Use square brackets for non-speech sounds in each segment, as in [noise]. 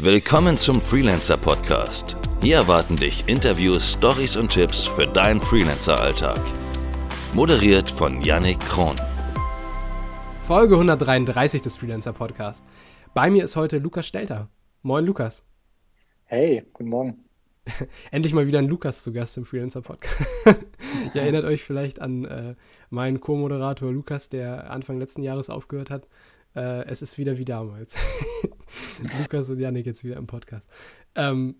Willkommen zum Freelancer Podcast. Hier erwarten dich Interviews, Stories und Tipps für deinen Freelancer-Alltag. Moderiert von Yannick Kron. Folge 133 des Freelancer Podcast. Bei mir ist heute Lukas Stelter. Moin, Lukas. Hey, guten Morgen. [laughs] Endlich mal wieder ein Lukas zu Gast im Freelancer Podcast. [laughs] Ihr erinnert euch vielleicht an äh, meinen Co-Moderator Lukas, der Anfang letzten Jahres aufgehört hat. Äh, es ist wieder wie damals. [laughs] Lukas und Janik jetzt wieder im Podcast. Ähm,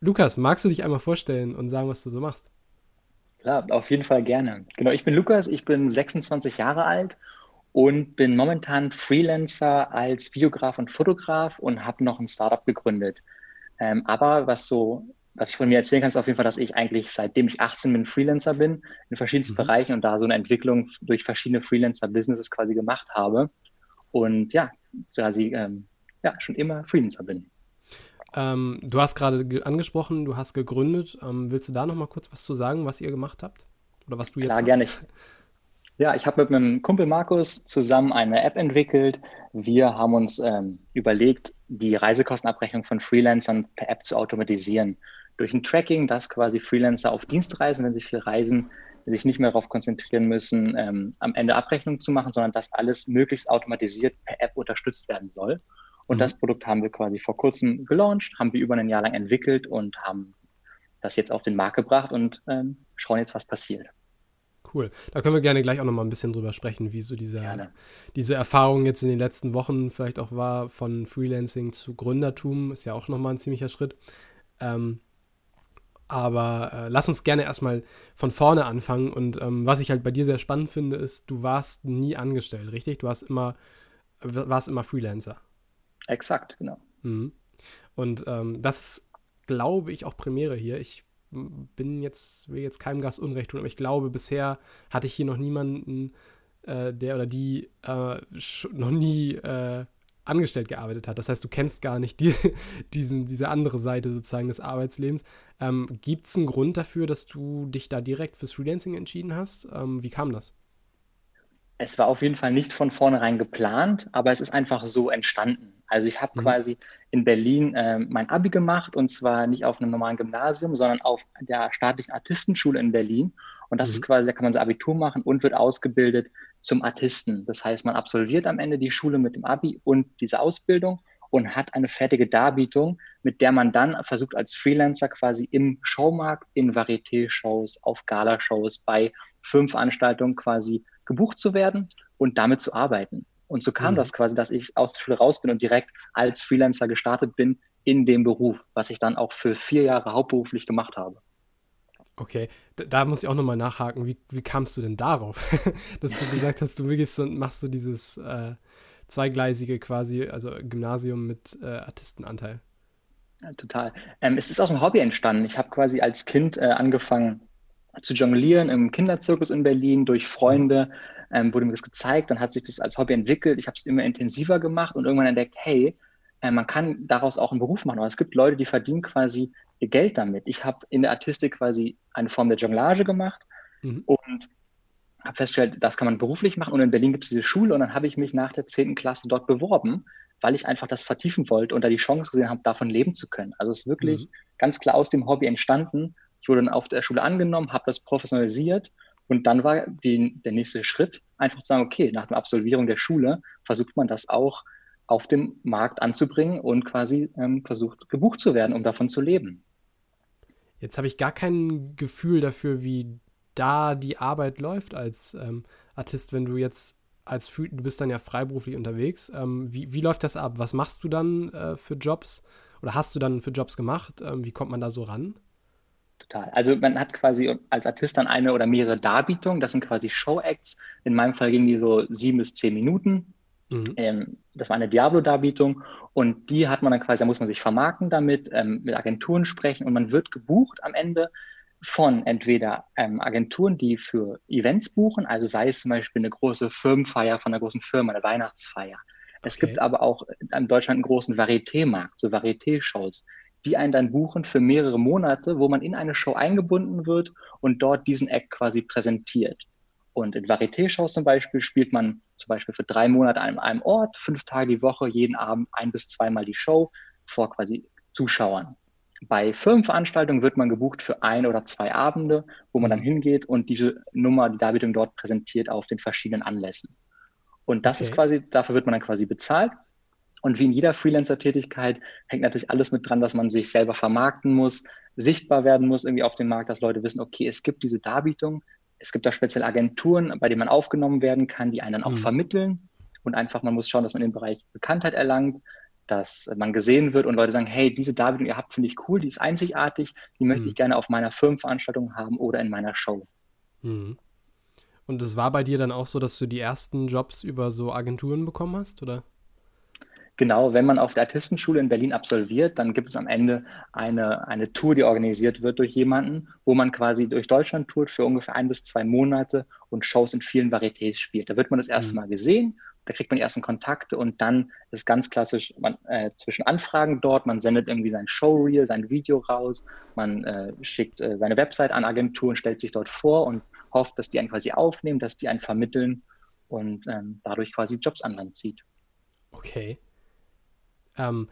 Lukas, magst du dich einmal vorstellen und sagen, was du so machst? Klar, auf jeden Fall gerne. Genau, ich bin Lukas, ich bin 26 Jahre alt und bin momentan Freelancer als Videograf und Fotograf und habe noch ein Startup gegründet. Ähm, aber was so, was ich von mir erzählen kann, ist auf jeden Fall, dass ich eigentlich seitdem ich 18 bin Freelancer bin in verschiedensten mhm. Bereichen und da so eine Entwicklung durch verschiedene Freelancer-Businesses quasi gemacht habe. Und ja, quasi ähm, ja, schon immer Freelancer bin. Ähm, du hast gerade angesprochen, du hast gegründet. Ähm, willst du da noch mal kurz was zu sagen, was ihr gemacht habt? Oder was du jetzt Klar, machst? gerne. Ja, ich habe mit meinem Kumpel Markus zusammen eine App entwickelt. Wir haben uns ähm, überlegt, die Reisekostenabrechnung von Freelancern per App zu automatisieren. Durch ein Tracking, dass quasi Freelancer auf Dienstreisen, wenn sie viel reisen, sich nicht mehr darauf konzentrieren müssen, ähm, am Ende Abrechnungen zu machen, sondern dass alles möglichst automatisiert per App unterstützt werden soll. Und mhm. das Produkt haben wir quasi vor kurzem gelauncht, haben wir über ein Jahr lang entwickelt und haben das jetzt auf den Markt gebracht und ähm, schauen jetzt, was passiert. Cool. Da können wir gerne gleich auch noch mal ein bisschen drüber sprechen, wie so diese, diese Erfahrung jetzt in den letzten Wochen vielleicht auch war, von Freelancing zu Gründertum, ist ja auch noch mal ein ziemlicher Schritt. Ähm, aber äh, lass uns gerne erstmal von vorne anfangen. Und ähm, was ich halt bei dir sehr spannend finde, ist, du warst nie angestellt, richtig? Du warst immer, warst immer Freelancer. Exakt, genau. Mhm. Und ähm, das glaube ich auch Premiere hier. Ich bin jetzt, will jetzt keinem Gast Unrecht tun, aber ich glaube, bisher hatte ich hier noch niemanden, äh, der oder die äh, noch nie äh, angestellt gearbeitet hat. Das heißt, du kennst gar nicht die, [laughs] diesen, diese andere Seite sozusagen des Arbeitslebens. Ähm, Gibt es einen Grund dafür, dass du dich da direkt fürs Freelancing entschieden hast? Ähm, wie kam das? Es war auf jeden Fall nicht von vornherein geplant, aber es ist einfach so entstanden. Also ich habe mhm. quasi in Berlin äh, mein Abi gemacht und zwar nicht auf einem normalen Gymnasium, sondern auf der staatlichen Artistenschule in Berlin. Und das mhm. ist quasi, da kann man sein Abitur machen und wird ausgebildet zum Artisten. Das heißt, man absolviert am Ende die Schule mit dem Abi und diese Ausbildung und hat eine fertige Darbietung, mit der man dann versucht als Freelancer quasi im Showmarkt, in Varieté-Shows, auf Galashows, bei Filmveranstaltungen quasi gebucht zu werden und damit zu arbeiten. Und so kam mhm. das quasi, dass ich aus der Schule raus bin und direkt als Freelancer gestartet bin in dem Beruf, was ich dann auch für vier Jahre hauptberuflich gemacht habe. Okay, da, da muss ich auch nochmal nachhaken. Wie, wie kamst du denn darauf, [laughs] dass du gesagt hast, du und machst du dieses äh, zweigleisige quasi, also Gymnasium mit äh, Artistenanteil? Ja, total. Ähm, es ist aus dem Hobby entstanden. Ich habe quasi als Kind äh, angefangen zu jonglieren im Kinderzirkus in Berlin durch Freunde. Ähm, wurde mir das gezeigt, dann hat sich das als Hobby entwickelt. Ich habe es immer intensiver gemacht und irgendwann entdeckt, hey, äh, man kann daraus auch einen Beruf machen. Aber es gibt Leute, die verdienen quasi ihr Geld damit. Ich habe in der Artistik quasi eine Form der Jonglage gemacht mhm. und habe festgestellt, das kann man beruflich machen. Und in Berlin gibt es diese Schule und dann habe ich mich nach der 10. Klasse dort beworben, weil ich einfach das vertiefen wollte und da die Chance gesehen habe, davon leben zu können. Also es ist wirklich mhm. ganz klar aus dem Hobby entstanden. Ich wurde dann auf der Schule angenommen, habe das professionalisiert und dann war die, der nächste Schritt, einfach zu sagen, okay, nach der Absolvierung der Schule versucht man das auch auf dem Markt anzubringen und quasi ähm, versucht, gebucht zu werden, um davon zu leben. Jetzt habe ich gar kein Gefühl dafür, wie da die Arbeit läuft als ähm, Artist, wenn du jetzt als du bist dann ja freiberuflich unterwegs. Ähm, wie, wie läuft das ab? Was machst du dann äh, für Jobs? Oder hast du dann für Jobs gemacht? Ähm, wie kommt man da so ran? Total. Also man hat quasi als Artist dann eine oder mehrere Darbietungen. Das sind quasi Show-Acts. In meinem Fall gingen die so sieben bis zehn Minuten. Mhm. Ähm, das war eine Diablo-Darbietung und die hat man dann quasi, da muss man sich vermarkten damit, ähm, mit Agenturen sprechen und man wird gebucht am Ende von entweder ähm, Agenturen, die für Events buchen, also sei es zum Beispiel eine große Firmenfeier von einer großen Firma, eine Weihnachtsfeier. Es okay. gibt aber auch in Deutschland einen großen Varieté-Markt, so Varieté-Shows, die einen dann buchen für mehrere Monate, wo man in eine Show eingebunden wird und dort diesen Act quasi präsentiert. Und in Varieté-Shows zum Beispiel spielt man zum Beispiel für drei Monate an einem Ort, fünf Tage die Woche, jeden Abend ein bis zweimal die Show. vor quasi Zuschauern. Bei Firmenveranstaltungen wird man gebucht für ein oder zwei Abende, wo man dann mhm. hingeht und diese Nummer, die Darbietung dort präsentiert auf den verschiedenen Anlässen. Und das okay. ist quasi, dafür wird man dann quasi bezahlt. Und wie in jeder Freelancer-Tätigkeit hängt natürlich alles mit dran, dass man sich selber vermarkten muss, sichtbar werden muss irgendwie auf dem Markt, dass Leute wissen, okay, es gibt diese Darbietung, es gibt da spezielle Agenturen, bei denen man aufgenommen werden kann, die einen dann auch mhm. vermitteln. Und einfach, man muss schauen, dass man im Bereich Bekanntheit erlangt, dass man gesehen wird und Leute sagen, hey, diese Darbietung, die ihr habt, finde ich cool, die ist einzigartig, die möchte mhm. ich gerne auf meiner Firmenveranstaltung haben oder in meiner Show. Mhm. Und es war bei dir dann auch so, dass du die ersten Jobs über so Agenturen bekommen hast, oder? Genau, wenn man auf der Artistenschule in Berlin absolviert, dann gibt es am Ende eine, eine Tour, die organisiert wird durch jemanden, wo man quasi durch Deutschland tourt für ungefähr ein bis zwei Monate und Shows in vielen Varietés spielt. Da wird man das erste mhm. Mal gesehen, da kriegt man die ersten Kontakte und dann ist ganz klassisch man, äh, zwischen Anfragen dort, man sendet irgendwie sein Showreel, sein Video raus, man äh, schickt äh, seine Website an Agenturen, stellt sich dort vor und hofft, dass die einen quasi aufnehmen, dass die einen vermitteln und ähm, dadurch quasi Jobs an Land zieht. Okay. Ähm,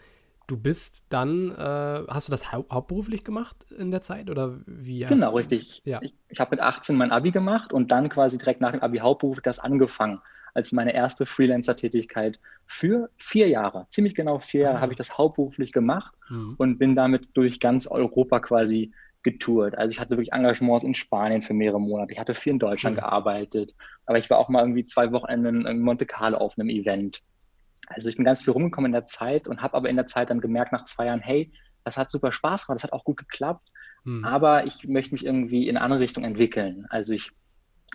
du bist dann, äh, hast du das hau hauptberuflich gemacht in der Zeit oder wie? Genau, du, richtig. Ja. Ich, ich habe mit 18 mein Abi gemacht und dann quasi direkt nach dem Abi hauptberuflich das angefangen als meine erste Freelancer-Tätigkeit für vier Jahre. Ziemlich genau vier Jahre ah. habe ich das hauptberuflich gemacht mhm. und bin damit durch ganz Europa quasi getourt. Also ich hatte wirklich Engagements in Spanien für mehrere Monate. Ich hatte viel in Deutschland mhm. gearbeitet, aber ich war auch mal irgendwie zwei Wochenenden in Monte Carlo auf einem Event. Also ich bin ganz viel rumgekommen in der Zeit und habe aber in der Zeit dann gemerkt nach zwei Jahren, hey, das hat super Spaß gemacht, das hat auch gut geklappt, hm. aber ich möchte mich irgendwie in eine andere Richtung entwickeln. Also ich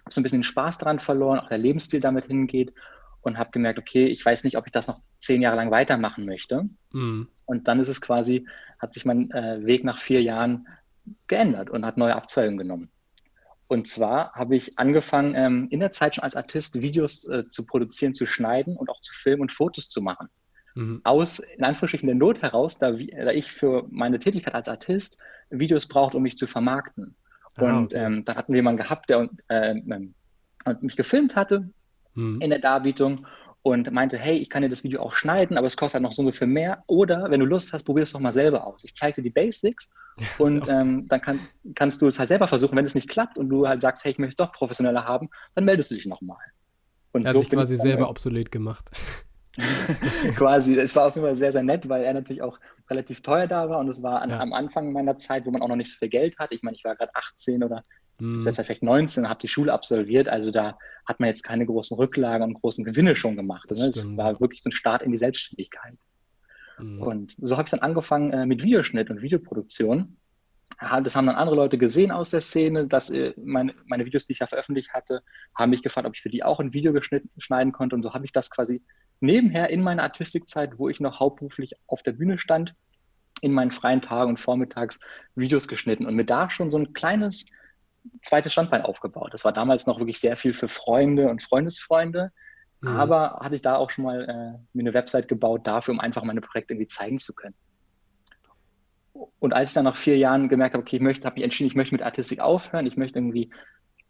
so ein bisschen den Spaß daran verloren, auch der Lebensstil damit hingeht und habe gemerkt, okay, ich weiß nicht, ob ich das noch zehn Jahre lang weitermachen möchte. Hm. Und dann ist es quasi, hat sich mein äh, Weg nach vier Jahren geändert und hat neue Abzweigungen genommen. Und zwar habe ich angefangen, ähm, in der Zeit schon als Artist Videos äh, zu produzieren, zu schneiden und auch zu filmen und Fotos zu machen. Mhm. Aus, in Anführungsstrichen, der Not heraus, da, da, ich für meine Tätigkeit als Artist Videos brauchte, um mich zu vermarkten. Ah, und okay. ähm, dann hatten wir jemanden gehabt, der äh, mich gefilmt hatte mhm. in der Darbietung und meinte, hey, ich kann dir das Video auch schneiden, aber es kostet halt noch so ungefähr mehr. Oder wenn du Lust hast, probier es doch mal selber aus. Ich zeige dir die Basics [laughs] und ähm, dann kann, kannst du es halt selber versuchen. Wenn es nicht klappt und du halt sagst, hey, ich möchte es doch professioneller haben, dann meldest du dich nochmal. Und er hat so sich quasi selber halt obsolet gemacht. [laughs] quasi, es war auf jeden Fall sehr, sehr nett, weil er natürlich auch relativ teuer da war und es war an, ja. am Anfang meiner Zeit, wo man auch noch nicht so viel Geld hat. Ich meine, ich war gerade 18 oder Mhm. Jetzt vielleicht 19, habe die Schule absolviert, also da hat man jetzt keine großen Rücklagen und großen Gewinne schon gemacht. Ne? Es war wirklich so ein Start in die Selbstständigkeit. Mhm. Und so habe ich dann angefangen äh, mit Videoschnitt und Videoproduktion. Das haben dann andere Leute gesehen aus der Szene, dass äh, meine, meine Videos, die ich ja veröffentlicht hatte, haben mich gefragt, ob ich für die auch ein Video schneiden konnte. Und so habe ich das quasi nebenher in meiner Artistikzeit, wo ich noch hauptberuflich auf der Bühne stand, in meinen freien Tagen und Vormittags Videos geschnitten und mir da schon so ein kleines zweites Standbein aufgebaut. Das war damals noch wirklich sehr viel für Freunde und Freundesfreunde. Mhm. Aber hatte ich da auch schon mal äh, mir eine Website gebaut dafür, um einfach meine Projekte irgendwie zeigen zu können. Und als ich dann nach vier Jahren gemerkt habe, okay, ich möchte, habe mich entschieden, ich möchte mit Artistik aufhören, ich möchte irgendwie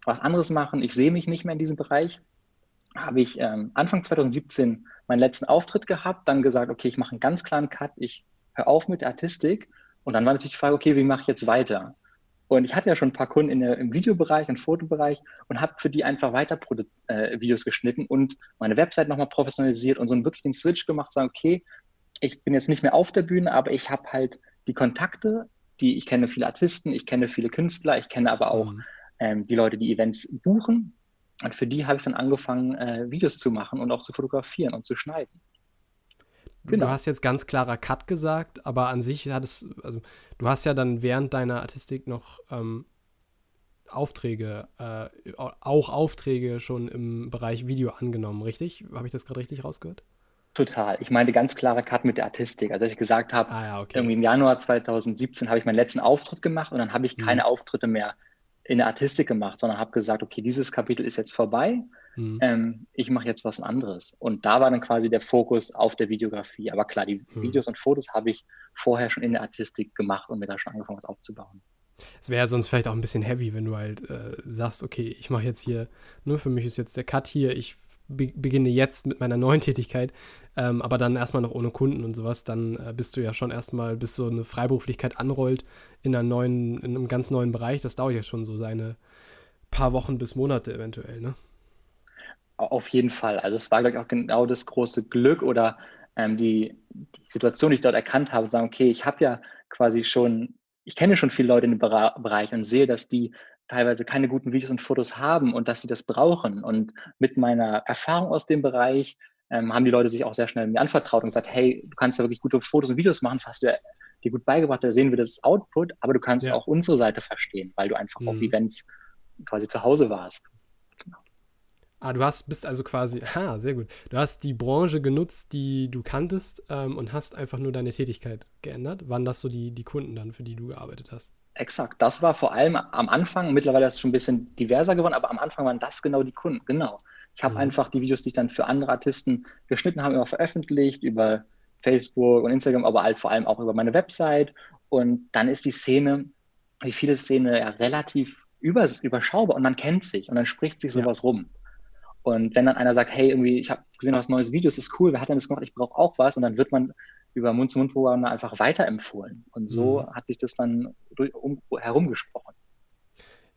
was anderes machen, ich sehe mich nicht mehr in diesem Bereich, habe ich ähm, Anfang 2017 meinen letzten Auftritt gehabt, dann gesagt, okay, ich mache einen ganz klaren Cut, ich höre auf mit der Artistik. Und dann war natürlich die Frage, okay, wie mache ich jetzt weiter? Und ich hatte ja schon ein paar Kunden in der, im Videobereich und Fotobereich und habe für die einfach weiter äh, Videos geschnitten und meine Website nochmal professionalisiert und so einen wirklich den Switch gemacht, sagen, okay, ich bin jetzt nicht mehr auf der Bühne, aber ich habe halt die Kontakte, die ich kenne viele Artisten, ich kenne viele Künstler, ich kenne aber auch mhm. ähm, die Leute, die Events buchen. Und für die habe ich dann angefangen, äh, Videos zu machen und auch zu fotografieren und zu schneiden. Genau. Du hast jetzt ganz klarer Cut gesagt, aber an sich hat es, also du hast ja dann während deiner Artistik noch ähm, Aufträge, äh, auch Aufträge schon im Bereich Video angenommen, richtig? Habe ich das gerade richtig rausgehört? Total. Ich meinte ganz klarer Cut mit der Artistik. Also, als ich gesagt habe, ah, ja, okay. irgendwie im Januar 2017 habe ich meinen letzten Auftritt gemacht und dann habe ich mhm. keine Auftritte mehr in der Artistik gemacht, sondern habe gesagt, okay, dieses Kapitel ist jetzt vorbei. Mhm. Ähm, ich mache jetzt was anderes. Und da war dann quasi der Fokus auf der Videografie. Aber klar, die mhm. Videos und Fotos habe ich vorher schon in der Artistik gemacht und mir da schon angefangen, was aufzubauen. Es wäre sonst vielleicht auch ein bisschen heavy, wenn du halt äh, sagst, okay, ich mache jetzt hier, ne, für mich ist jetzt der Cut hier, ich be beginne jetzt mit meiner neuen Tätigkeit, ähm, aber dann erstmal noch ohne Kunden und sowas, dann äh, bist du ja schon erstmal, bis so eine Freiberuflichkeit anrollt in einer neuen, in einem ganz neuen Bereich, das dauert ja schon so seine paar Wochen bis Monate eventuell, ne? Auf jeden Fall. Also es war, glaube ich, auch genau das große Glück oder ähm, die, die, Situation, die ich dort erkannt habe, und sagen, okay, ich habe ja quasi schon, ich kenne schon viele Leute in dem Bereich und sehe, dass die teilweise keine guten Videos und Fotos haben und dass sie das brauchen. Und mit meiner Erfahrung aus dem Bereich ähm, haben die Leute sich auch sehr schnell mir anvertraut und gesagt, hey, du kannst ja wirklich gute Fotos und Videos machen, das hast du ja dir gut beigebracht, da sehen wir das Output, aber du kannst ja. auch unsere Seite verstehen, weil du einfach mhm. auf Events quasi zu Hause warst. Ah, du hast, bist also quasi, [laughs] ah, sehr gut. Du hast die Branche genutzt, die du kanntest ähm, und hast einfach nur deine Tätigkeit geändert. Waren das so die, die Kunden dann, für die du gearbeitet hast? Exakt. Das war vor allem am Anfang, mittlerweile ist es schon ein bisschen diverser geworden, aber am Anfang waren das genau die Kunden. Genau. Ich habe mhm. einfach die Videos, die ich dann für andere Artisten geschnitten habe, immer veröffentlicht über Facebook und Instagram, aber halt vor allem auch über meine Website. Und dann ist die Szene, wie viele Szene, ja relativ überschaubar und man kennt sich und dann spricht sich sowas ja. rum. Und wenn dann einer sagt, hey, irgendwie, ich habe gesehen, du hast ein neues Video, das ist cool, wer hat denn das gemacht? Ich brauche auch was. Und dann wird man über Mund-zu-Mund-Programme einfach weiterempfohlen. Und so mhm. hat sich das dann durch, um, herumgesprochen.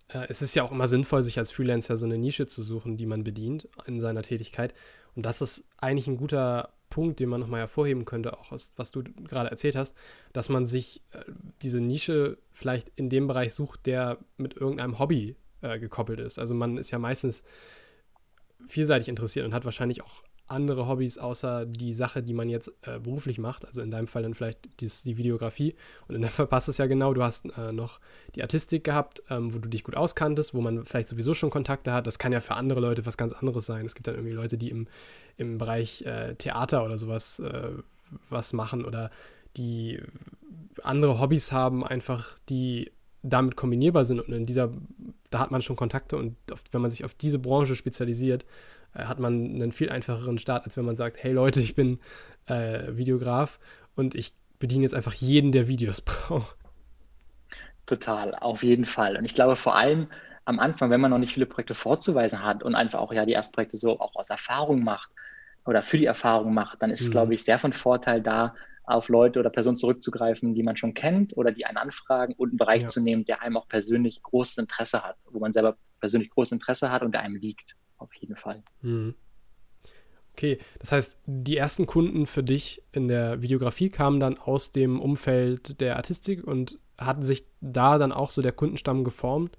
Äh, es ist ja auch immer sinnvoll, sich als Freelancer so eine Nische zu suchen, die man bedient in seiner Tätigkeit. Und das ist eigentlich ein guter Punkt, den man nochmal hervorheben könnte, auch aus, was du gerade erzählt hast, dass man sich äh, diese Nische vielleicht in dem Bereich sucht, der mit irgendeinem Hobby äh, gekoppelt ist. Also man ist ja meistens vielseitig interessiert und hat wahrscheinlich auch andere Hobbys außer die Sache, die man jetzt äh, beruflich macht. Also in deinem Fall dann vielleicht dies, die Videografie. Und in dem Fall passt es ja genau. Du hast äh, noch die Artistik gehabt, ähm, wo du dich gut auskanntest, wo man vielleicht sowieso schon Kontakte hat. Das kann ja für andere Leute was ganz anderes sein. Es gibt dann irgendwie Leute, die im, im Bereich äh, Theater oder sowas äh, was machen oder die andere Hobbys haben, einfach die damit kombinierbar sind. Und in dieser, da hat man schon Kontakte und wenn man sich auf diese Branche spezialisiert, hat man einen viel einfacheren Start, als wenn man sagt, hey Leute, ich bin äh, Videograf und ich bediene jetzt einfach jeden, der Videos [laughs] braucht. Total, auf jeden Fall. Und ich glaube vor allem am Anfang, wenn man noch nicht viele Projekte vorzuweisen hat und einfach auch ja die ersten Projekte so auch aus Erfahrung macht oder für die Erfahrung macht, dann ist es, mhm. glaube ich, sehr von Vorteil da, auf Leute oder Personen zurückzugreifen, die man schon kennt oder die einen anfragen und einen Bereich ja. zu nehmen, der einem auch persönlich großes Interesse hat, wo man selber persönlich großes Interesse hat und der einem liegt auf jeden Fall. Mhm. Okay, das heißt, die ersten Kunden für dich in der Videografie kamen dann aus dem Umfeld der Artistik und hatten sich da dann auch so der Kundenstamm geformt,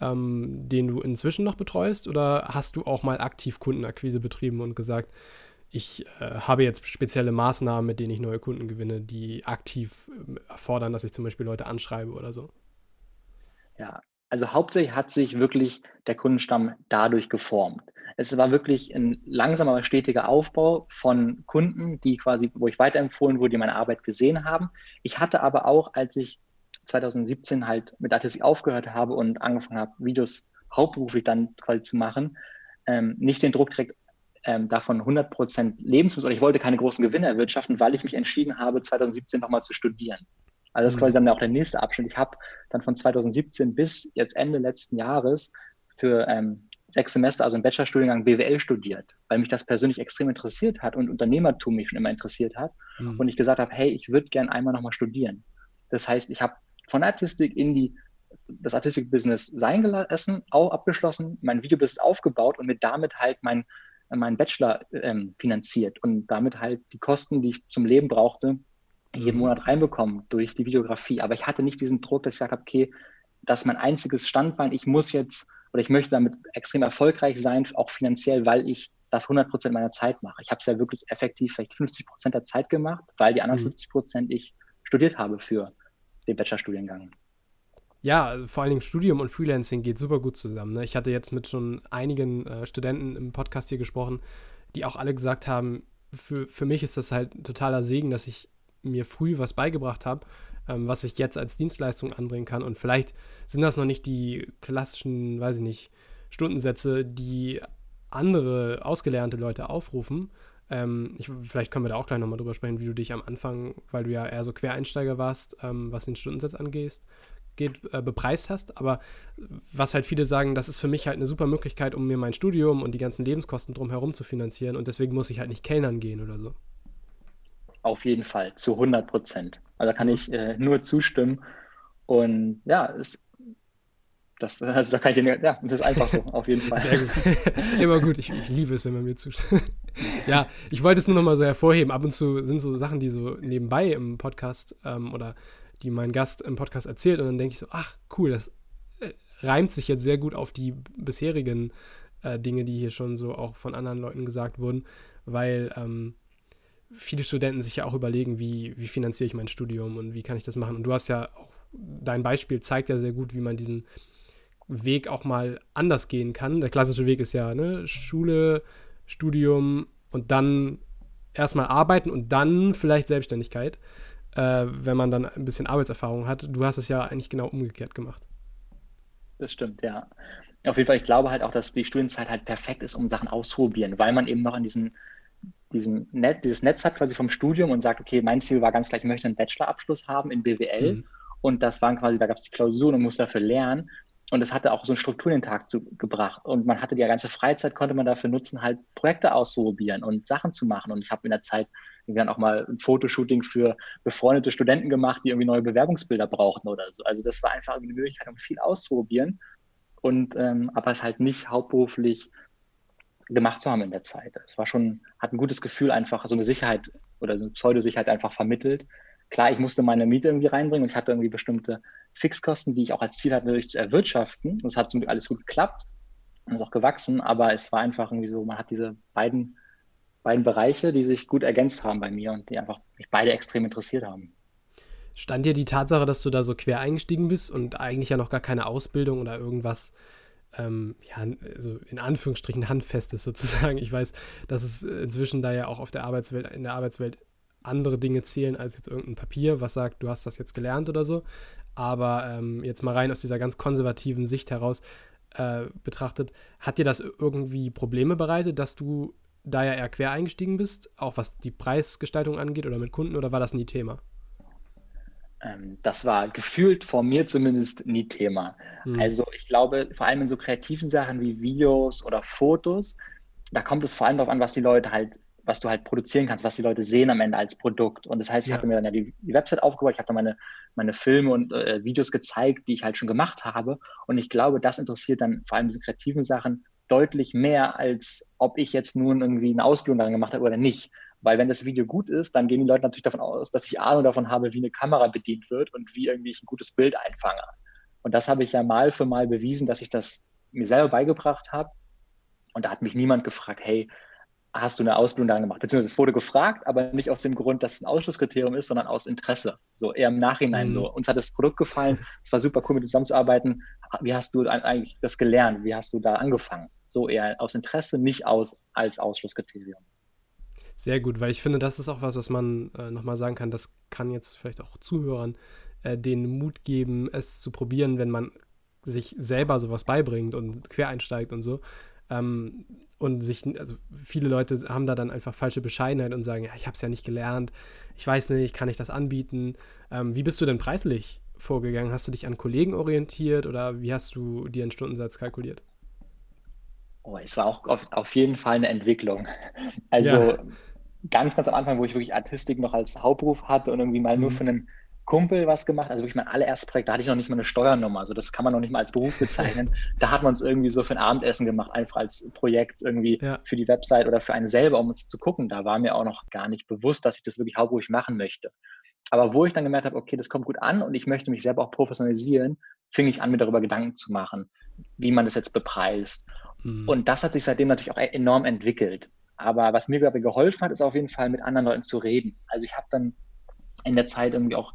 ähm, den du inzwischen noch betreust? Oder hast du auch mal aktiv Kundenakquise betrieben und gesagt, ich äh, habe jetzt spezielle Maßnahmen, mit denen ich neue Kunden gewinne, die aktiv äh, erfordern, dass ich zum Beispiel Leute anschreibe oder so? Ja, also hauptsächlich hat sich wirklich der Kundenstamm dadurch geformt. Es war wirklich ein langsamer, stetiger Aufbau von Kunden, die quasi, wo ich weiterempfohlen wurde, die meine Arbeit gesehen haben. Ich hatte aber auch, als ich 2017 halt mit Artistik aufgehört habe und angefangen habe, Videos hauptberuflich dann quasi zu machen, ähm, nicht den Druck direkt ähm, davon 100 Prozent leben zu müssen. Ich wollte keine großen Gewinne erwirtschaften, weil ich mich entschieden habe, 2017 nochmal zu studieren. Also das ist quasi mhm. dann auch der nächste Abschnitt. Ich habe dann von 2017 bis jetzt Ende letzten Jahres für ähm, sechs Semester, also im Bachelorstudiengang BWL studiert, weil mich das persönlich extrem interessiert hat und Unternehmertum mich schon immer interessiert hat. Mhm. Und ich gesagt habe, hey, ich würde gerne einmal nochmal studieren. Das heißt, ich habe von Artistik in die das Artistik-Business sein gelassen, auch abgeschlossen, mein Videobusiness aufgebaut und mir damit halt mein, mein Bachelor ähm, finanziert und damit halt die Kosten, die ich zum Leben brauchte, jeden. Monat reinbekommen durch die Videografie. Aber ich hatte nicht diesen Druck, dass ich gesagt habe, okay, das ist mein einziges Standbein. Ich muss jetzt oder ich möchte damit extrem erfolgreich sein, auch finanziell, weil ich das 100 Prozent meiner Zeit mache. Ich habe es ja wirklich effektiv vielleicht 50 Prozent der Zeit gemacht, weil die anderen mhm. 50 Prozent ich studiert habe für den Bachelorstudiengang. Ja, vor allen Dingen Studium und Freelancing geht super gut zusammen. Ne? Ich hatte jetzt mit schon einigen äh, Studenten im Podcast hier gesprochen, die auch alle gesagt haben, für, für mich ist das halt ein totaler Segen, dass ich mir früh was beigebracht habe, ähm, was ich jetzt als Dienstleistung anbringen kann. Und vielleicht sind das noch nicht die klassischen, weiß ich nicht, Stundensätze, die andere ausgelernte Leute aufrufen. Ähm, ich, vielleicht können wir da auch gleich nochmal drüber sprechen, wie du dich am Anfang, weil du ja eher so Quereinsteiger warst, ähm, was den Stundensatz angehst, geht, äh, bepreist hast. Aber was halt viele sagen, das ist für mich halt eine super Möglichkeit, um mir mein Studium und die ganzen Lebenskosten drumherum zu finanzieren. Und deswegen muss ich halt nicht Kellnern gehen oder so. Auf jeden Fall, zu 100 Prozent. Also da kann ich äh, nur zustimmen. Und ja, es, das, also da kann ich, ja, das ist einfach so, auf jeden [laughs] Fall. Sehr gut. [laughs] Immer gut, ich, ich liebe es, wenn man mir zustimmt. [laughs] ja, ich wollte es nur noch mal so hervorheben. Ab und zu sind so Sachen, die so nebenbei im Podcast ähm, oder die mein Gast im Podcast erzählt und dann denke ich so, ach cool, das äh, reimt sich jetzt sehr gut auf die bisherigen äh, Dinge, die hier schon so auch von anderen Leuten gesagt wurden, weil ähm, viele Studenten sich ja auch überlegen, wie, wie finanziere ich mein Studium und wie kann ich das machen. Und du hast ja auch, dein Beispiel zeigt ja sehr gut, wie man diesen Weg auch mal anders gehen kann. Der klassische Weg ist ja ne, Schule, Studium und dann erstmal arbeiten und dann vielleicht Selbstständigkeit, äh, wenn man dann ein bisschen Arbeitserfahrung hat. Du hast es ja eigentlich genau umgekehrt gemacht. Das stimmt, ja. Auf jeden Fall, ich glaube halt auch, dass die Studienzeit halt perfekt ist, um Sachen auszuprobieren, weil man eben noch an diesen, diesen Net, dieses Netz hat quasi vom Studium und sagt, okay, mein Ziel war ganz gleich, ich möchte einen Bachelorabschluss haben in BWL. Mhm. Und das waren quasi, da gab es die Klausuren und muss dafür lernen. Und es hatte auch so eine Struktur in den Tag zu, gebracht. Und man hatte die ganze Freizeit, konnte man dafür nutzen, halt Projekte auszuprobieren und Sachen zu machen. Und ich habe in der Zeit dann auch mal ein Fotoshooting für befreundete Studenten gemacht, die irgendwie neue Bewerbungsbilder brauchten oder so. Also das war einfach eine Möglichkeit, um viel auszuprobieren. Und ähm, aber es halt nicht hauptberuflich gemacht zu haben in der Zeit. Es war schon, hat ein gutes Gefühl einfach, so eine Sicherheit oder so eine Pseudosicherheit einfach vermittelt. Klar, ich musste meine Miete irgendwie reinbringen und ich hatte irgendwie bestimmte Fixkosten, die ich auch als Ziel hatte, natürlich zu erwirtschaften. Und es hat zum Glück alles gut geklappt und ist auch gewachsen, aber es war einfach irgendwie so, man hat diese beiden, beiden Bereiche, die sich gut ergänzt haben bei mir und die einfach mich beide extrem interessiert haben. Stand dir die Tatsache, dass du da so quer eingestiegen bist und eigentlich ja noch gar keine Ausbildung oder irgendwas, ähm, ja, also in Anführungsstrichen handfestes sozusagen. Ich weiß, dass es inzwischen da ja auch auf der Arbeitswelt, in der Arbeitswelt andere Dinge zählen als jetzt irgendein Papier, was sagt, du hast das jetzt gelernt oder so. Aber ähm, jetzt mal rein aus dieser ganz konservativen Sicht heraus äh, betrachtet, hat dir das irgendwie Probleme bereitet, dass du da ja eher quer eingestiegen bist, auch was die Preisgestaltung angeht oder mit Kunden, oder war das nie Thema? Ähm, das war gefühlt vor mir zumindest nie Thema. Hm. Also ich glaube, vor allem in so kreativen Sachen wie Videos oder Fotos, da kommt es vor allem darauf an, was die Leute halt was du halt produzieren kannst, was die Leute sehen am Ende als Produkt. Und das heißt, ich ja. hatte mir dann ja die, die Website aufgebaut, ich habe dann meine, meine Filme und äh, Videos gezeigt, die ich halt schon gemacht habe. Und ich glaube, das interessiert dann vor allem diese kreativen Sachen deutlich mehr, als ob ich jetzt nun irgendwie eine Ausbildung daran gemacht habe oder nicht. Weil wenn das Video gut ist, dann gehen die Leute natürlich davon aus, dass ich Ahnung davon habe, wie eine Kamera bedient wird und wie irgendwie ich ein gutes Bild einfange. Und das habe ich ja mal für mal bewiesen, dass ich das mir selber beigebracht habe. Und da hat mich niemand gefragt, hey, hast du eine Ausbildung daran gemacht? Beziehungsweise es wurde gefragt, aber nicht aus dem Grund, dass es ein Ausschlusskriterium ist, sondern aus Interesse. So eher im Nachhinein mhm. so. Uns hat das Produkt gefallen, es war super cool, mit dir zusammenzuarbeiten. Wie hast du eigentlich das gelernt? Wie hast du da angefangen? So eher aus Interesse, nicht aus als Ausschlusskriterium. Sehr gut, weil ich finde, das ist auch was, was man äh, nochmal sagen kann. Das kann jetzt vielleicht auch Zuhörern äh, den Mut geben, es zu probieren, wenn man sich selber sowas beibringt und quer einsteigt und so. Ähm, und sich, also viele Leute haben da dann einfach falsche Bescheidenheit und sagen, ja, ich habe es ja nicht gelernt, ich weiß nicht, kann ich das anbieten? Ähm, wie bist du denn preislich vorgegangen? Hast du dich an Kollegen orientiert oder wie hast du dir einen Stundensatz kalkuliert? Oh, es war auch auf, auf jeden Fall eine Entwicklung. Also ja. Ganz, ganz am Anfang, wo ich wirklich Artistik noch als Hauptberuf hatte und irgendwie mal mhm. nur für einen Kumpel was gemacht, also wirklich mein allererstes Projekt, da hatte ich noch nicht mal eine Steuernummer, also das kann man noch nicht mal als Beruf bezeichnen. [laughs] da hat man es irgendwie so für ein Abendessen gemacht, einfach als Projekt irgendwie ja. für die Website oder für einen selber, um uns zu gucken. Da war mir auch noch gar nicht bewusst, dass ich das wirklich hauptberuflich machen möchte. Aber wo ich dann gemerkt habe, okay, das kommt gut an und ich möchte mich selber auch professionalisieren, fing ich an, mir darüber Gedanken zu machen, wie man das jetzt bepreist. Mhm. Und das hat sich seitdem natürlich auch enorm entwickelt. Aber was mir dabei geholfen hat, ist auf jeden Fall mit anderen Leuten zu reden. Also ich habe dann in der Zeit irgendwie auch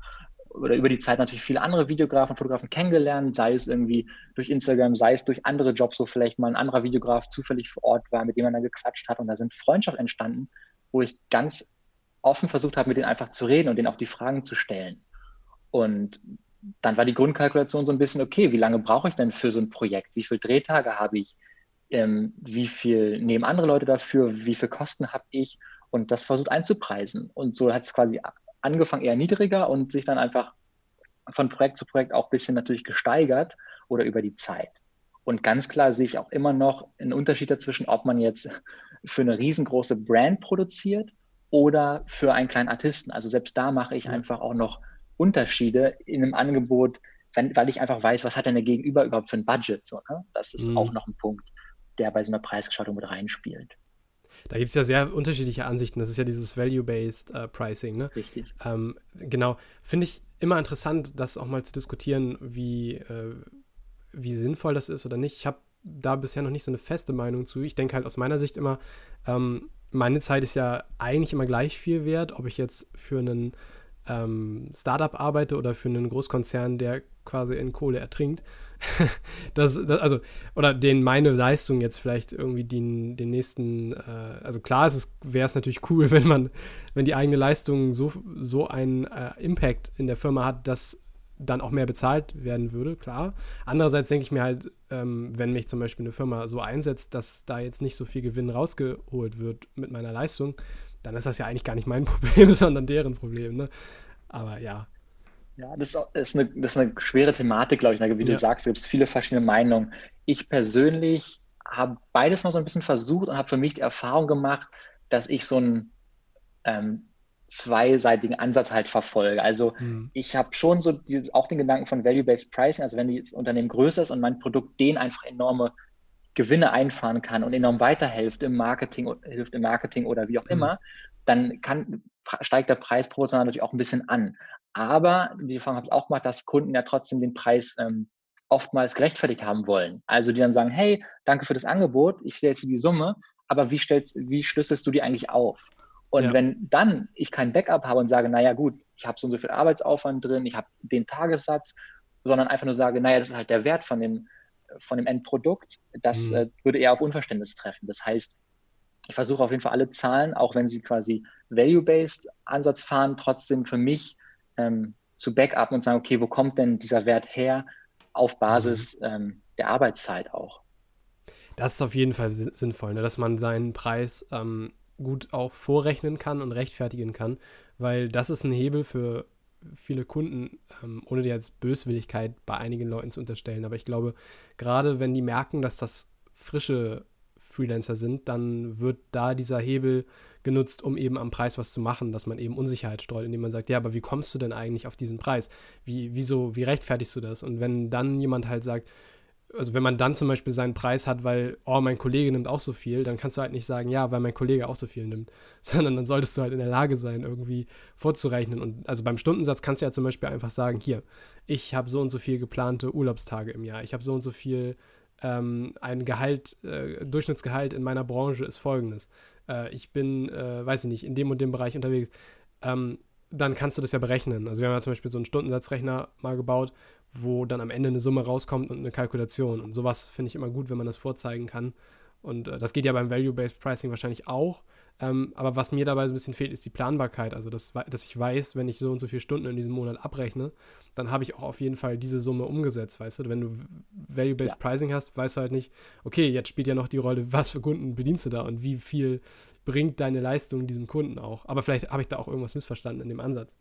oder über die Zeit natürlich viele andere Videografen, Fotografen kennengelernt, sei es irgendwie durch Instagram, sei es durch andere Jobs, wo vielleicht mal ein anderer Videograf zufällig vor Ort war, mit dem man dann gequatscht hat und da sind Freundschaften entstanden, wo ich ganz offen versucht habe, mit denen einfach zu reden und denen auch die Fragen zu stellen. Und dann war die Grundkalkulation so ein bisschen, okay, wie lange brauche ich denn für so ein Projekt? Wie viele Drehtage habe ich? Ähm, wie viel nehmen andere Leute dafür? Wie viel Kosten habe ich? Und das versucht einzupreisen. Und so hat es quasi angefangen eher niedriger und sich dann einfach von Projekt zu Projekt auch ein bisschen natürlich gesteigert oder über die Zeit. Und ganz klar sehe ich auch immer noch einen Unterschied dazwischen, ob man jetzt für eine riesengroße Brand produziert oder für einen kleinen Artisten. Also selbst da mache ich einfach auch noch Unterschiede in einem Angebot, wenn, weil ich einfach weiß, was hat denn der Gegenüber überhaupt für ein Budget. So, ne? Das ist mhm. auch noch ein Punkt, der bei so einer Preisgestaltung mit reinspielt. Da gibt es ja sehr unterschiedliche Ansichten. Das ist ja dieses Value-Based uh, Pricing. Ne? Richtig. Ähm, genau. Finde ich immer interessant, das auch mal zu diskutieren, wie, äh, wie sinnvoll das ist oder nicht. Ich habe da bisher noch nicht so eine feste Meinung zu. Ich denke halt aus meiner Sicht immer, ähm, meine Zeit ist ja eigentlich immer gleich viel wert, ob ich jetzt für einen ähm, Startup arbeite oder für einen Großkonzern, der quasi in Kohle ertrinkt. [laughs] das, das, also, oder den meine Leistung jetzt vielleicht irgendwie den, den nächsten, äh, also klar wäre es natürlich cool, [laughs] wenn man, wenn die eigene Leistung so, so einen äh, Impact in der Firma hat, dass dann auch mehr bezahlt werden würde, klar. Andererseits denke ich mir halt, ähm, wenn mich zum Beispiel eine Firma so einsetzt, dass da jetzt nicht so viel Gewinn rausgeholt wird mit meiner Leistung, dann ist das ja eigentlich gar nicht mein [laughs] Problem, sondern deren Problem. Ne? Aber ja. Ja, das ist eine, das ist eine schwere Thematik, glaube ich. Ne? Wie du ja. sagst, gibt es viele verschiedene Meinungen. Ich persönlich habe beides mal so ein bisschen versucht und habe für mich die Erfahrung gemacht, dass ich so einen ähm, zweiseitigen Ansatz halt verfolge. Also mhm. ich habe schon so dieses, auch den Gedanken von Value-Based Pricing, also wenn das Unternehmen größer ist und mein Produkt denen einfach enorme Gewinne einfahren kann und enorm weiterhilft im Marketing, hilft im Marketing oder wie auch mhm. immer, dann kann, steigt der Preis proportional natürlich auch ein bisschen an. Aber die Erfahrung habe ich auch gemacht, dass Kunden ja trotzdem den Preis ähm, oftmals gerechtfertigt haben wollen. Also die dann sagen, hey, danke für das Angebot, ich stelle jetzt die Summe, aber wie, stellst, wie schlüsselst du die eigentlich auf? Und ja. wenn dann ich kein Backup habe und sage, naja gut, ich habe so und so viel Arbeitsaufwand drin, ich habe den Tagessatz, sondern einfach nur sage, naja, das ist halt der Wert von dem, von dem Endprodukt, das mhm. äh, würde eher auf Unverständnis treffen. Das heißt, ich versuche auf jeden Fall alle Zahlen, auch wenn sie quasi value-based Ansatz fahren, trotzdem für mich ähm, zu backupen und sagen, okay, wo kommt denn dieser Wert her auf Basis mhm. ähm, der Arbeitszeit auch? Das ist auf jeden Fall sinnvoll, ne? dass man seinen Preis ähm, gut auch vorrechnen kann und rechtfertigen kann, weil das ist ein Hebel für viele Kunden, ähm, ohne die jetzt Böswilligkeit bei einigen Leuten zu unterstellen. Aber ich glaube, gerade wenn die merken, dass das frische Freelancer sind, dann wird da dieser Hebel genutzt, um eben am Preis was zu machen, dass man eben Unsicherheit streut, indem man sagt, ja, aber wie kommst du denn eigentlich auf diesen Preis? Wie, wieso, wie rechtfertigst du das? Und wenn dann jemand halt sagt, also wenn man dann zum Beispiel seinen Preis hat, weil, oh, mein Kollege nimmt auch so viel, dann kannst du halt nicht sagen, ja, weil mein Kollege auch so viel nimmt, [laughs] sondern dann solltest du halt in der Lage sein, irgendwie vorzurechnen. Und also beim Stundensatz kannst du ja zum Beispiel einfach sagen, hier, ich habe so und so viel geplante Urlaubstage im Jahr, ich habe so und so viel ähm, ein Gehalt, äh, Durchschnittsgehalt in meiner Branche ist folgendes. Äh, ich bin, äh, weiß ich nicht, in dem und dem Bereich unterwegs. Ähm, dann kannst du das ja berechnen. Also wir haben ja zum Beispiel so einen Stundensatzrechner mal gebaut, wo dann am Ende eine Summe rauskommt und eine Kalkulation. Und sowas finde ich immer gut, wenn man das vorzeigen kann. Und äh, das geht ja beim Value-Based Pricing wahrscheinlich auch. Ähm, aber was mir dabei so ein bisschen fehlt, ist die Planbarkeit. Also, dass, dass ich weiß, wenn ich so und so viele Stunden in diesem Monat abrechne, dann habe ich auch auf jeden Fall diese Summe umgesetzt, weißt du? Wenn du Value-Based ja. Pricing hast, weißt du halt nicht, okay, jetzt spielt ja noch die Rolle, was für Kunden bedienst du da und wie viel bringt deine Leistung diesem Kunden auch. Aber vielleicht habe ich da auch irgendwas missverstanden in dem Ansatz.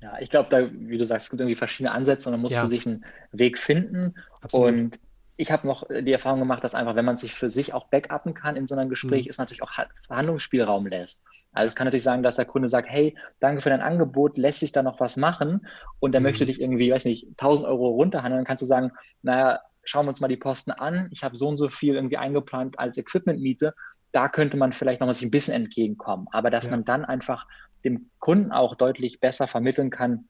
Ja, ich glaube, da, wie du sagst, es gibt irgendwie verschiedene Ansätze und man muss ja. für sich einen Weg finden. Absolut. Und ich habe noch die Erfahrung gemacht, dass einfach, wenn man sich für sich auch backuppen kann in so einem Gespräch, mhm. ist natürlich auch Verhandlungsspielraum lässt. Also es kann natürlich sagen, dass der Kunde sagt, hey, danke für dein Angebot, lässt sich da noch was machen und der mhm. möchte dich irgendwie, weiß nicht, 1000 Euro runterhandeln, dann kannst du sagen, naja, schauen wir uns mal die Posten an, ich habe so und so viel irgendwie eingeplant als Equipmentmiete, da könnte man vielleicht noch mal sich ein bisschen entgegenkommen, aber dass ja. man dann einfach dem Kunden auch deutlich besser vermitteln kann,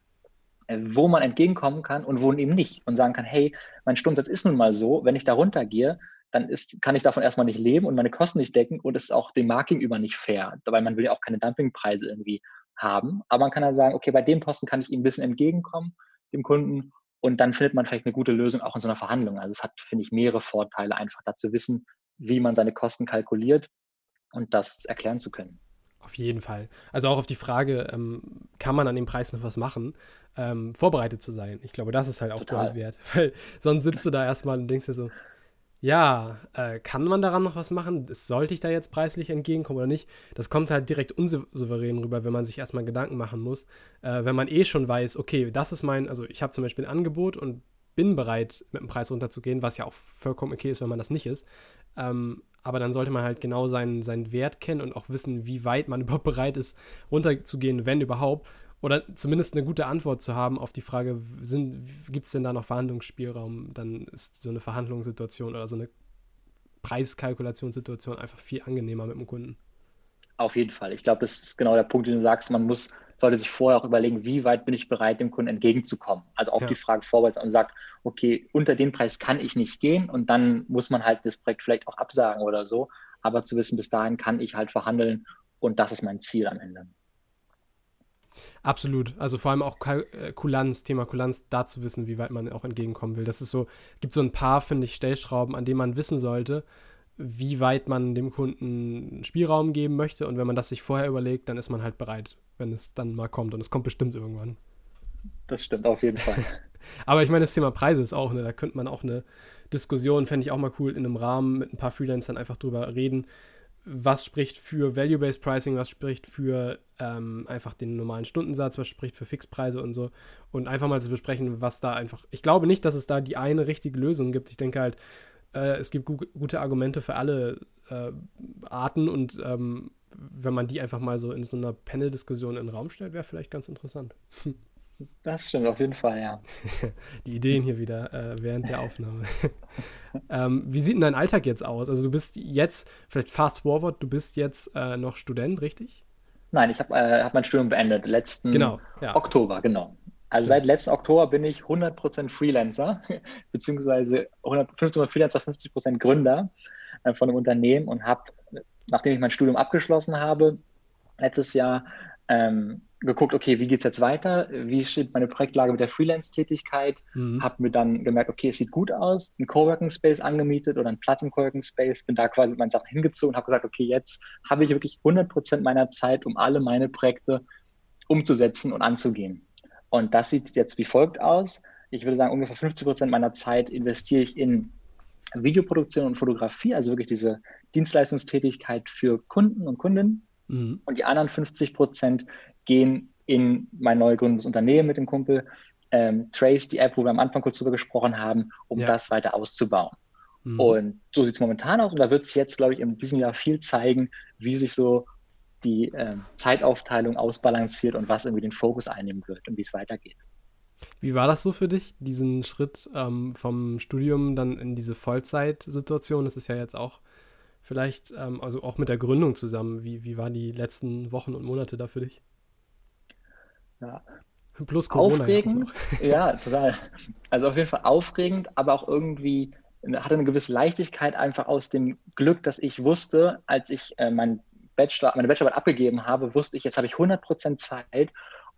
äh, wo man entgegenkommen kann und wo eben nicht und sagen kann, hey, mein Stundensatz ist nun mal so, wenn ich da runtergehe, dann ist, kann ich davon erstmal nicht leben und meine Kosten nicht decken und ist auch dem Markt gegenüber nicht fair, weil man will ja auch keine Dumpingpreise irgendwie haben. Aber man kann dann sagen, okay, bei dem Posten kann ich ihm ein bisschen entgegenkommen, dem Kunden, und dann findet man vielleicht eine gute Lösung auch in so einer Verhandlung. Also es hat, finde ich, mehrere Vorteile, einfach dazu wissen, wie man seine Kosten kalkuliert und das erklären zu können. Auf jeden Fall. Also auch auf die Frage, ähm, kann man an dem Preis noch was machen, ähm, vorbereitet zu sein. Ich glaube, das ist halt auch Gold wert. [laughs] Weil sonst sitzt du da erstmal und denkst dir so, Ja, äh, kann man daran noch was machen? Sollte ich da jetzt preislich entgegenkommen oder nicht? Das kommt halt direkt unsouverän rüber, wenn man sich erstmal Gedanken machen muss. Äh, wenn man eh schon weiß, okay, das ist mein, also ich habe zum Beispiel ein Angebot und bin bereit, mit dem Preis runterzugehen, was ja auch vollkommen okay ist, wenn man das nicht ist. Ähm, aber dann sollte man halt genau seinen, seinen Wert kennen und auch wissen, wie weit man [laughs] überhaupt bereit ist, runterzugehen, wenn überhaupt. Oder zumindest eine gute Antwort zu haben auf die Frage, gibt es denn da noch Verhandlungsspielraum? Dann ist so eine Verhandlungssituation oder so eine Preiskalkulationssituation einfach viel angenehmer mit dem Kunden. Auf jeden Fall. Ich glaube, das ist genau der Punkt, den du sagst. Man muss, sollte sich vorher auch überlegen, wie weit bin ich bereit, dem Kunden entgegenzukommen. Also auf ja. die Frage vorwärts und sagt, okay, unter den Preis kann ich nicht gehen und dann muss man halt das Projekt vielleicht auch absagen oder so. Aber zu wissen, bis dahin kann ich halt verhandeln und das ist mein Ziel am Ende. Absolut. Also vor allem auch äh, Kulanz, Thema Kulanz, da zu wissen, wie weit man auch entgegenkommen will. Das ist so, gibt so ein paar, finde ich, Stellschrauben, an denen man wissen sollte, wie weit man dem Kunden Spielraum geben möchte. Und wenn man das sich vorher überlegt, dann ist man halt bereit, wenn es dann mal kommt. Und es kommt bestimmt irgendwann. Das stimmt auf jeden Fall. [laughs] Aber ich meine, das Thema Preise ist auch, ne, da könnte man auch eine Diskussion, fände ich auch mal cool, in einem Rahmen mit ein paar Freelancern einfach drüber reden was spricht für Value-Based Pricing, was spricht für ähm, einfach den normalen Stundensatz, was spricht für Fixpreise und so. Und einfach mal zu besprechen, was da einfach. Ich glaube nicht, dass es da die eine richtige Lösung gibt. Ich denke halt, äh, es gibt gu gute Argumente für alle äh, Arten und ähm, wenn man die einfach mal so in so einer Panel-Diskussion in den Raum stellt, wäre vielleicht ganz interessant. [laughs] Das stimmt auf jeden Fall, ja. [laughs] Die Ideen hier wieder äh, während der Aufnahme. [laughs] ähm, wie sieht denn dein Alltag jetzt aus? Also du bist jetzt, vielleicht fast forward, du bist jetzt äh, noch Student, richtig? Nein, ich habe äh, hab mein Studium beendet, letzten genau, ja. Oktober, genau. Also seit letzten Oktober bin ich 100% Freelancer, beziehungsweise 50% Freelancer, 50% Gründer äh, von einem Unternehmen und habe, nachdem ich mein Studium abgeschlossen habe, letztes Jahr ähm, geguckt, okay, wie geht es jetzt weiter? Wie steht meine Projektlage mit der Freelance-Tätigkeit? Mhm. Habe mir dann gemerkt, okay, es sieht gut aus, ein Coworking Space angemietet oder einen Platz im Coworking Space, bin da quasi mit meinen Sachen hingezogen und habe gesagt, okay, jetzt habe ich wirklich 100 Prozent meiner Zeit, um alle meine Projekte umzusetzen und anzugehen. Und das sieht jetzt wie folgt aus. Ich würde sagen, ungefähr 50 Prozent meiner Zeit investiere ich in Videoproduktion und Fotografie, also wirklich diese Dienstleistungstätigkeit für Kunden und Kundinnen. Mhm. Und die anderen 50 Prozent gehen in mein neu gegründetes Unternehmen mit dem Kumpel, ähm, Trace, die App, wo wir am Anfang kurz drüber gesprochen haben, um ja. das weiter auszubauen. Mhm. Und so sieht es momentan aus und da wird sich jetzt, glaube ich, in diesem Jahr viel zeigen, wie sich so die äh, Zeitaufteilung ausbalanciert und was irgendwie den Fokus einnehmen wird und wie es weitergeht. Wie war das so für dich, diesen Schritt ähm, vom Studium dann in diese Vollzeitsituation? Das ist ja jetzt auch vielleicht, ähm, also auch mit der Gründung zusammen. Wie, wie waren die letzten Wochen und Monate da für dich? Ja. Plus Corona. Aufregend, [laughs] ja, total. Also auf jeden Fall aufregend, aber auch irgendwie hatte eine gewisse Leichtigkeit einfach aus dem Glück, dass ich wusste, als ich äh, mein Bachelor, meine Bachelorarbeit abgegeben habe, wusste ich, jetzt habe ich 100% Zeit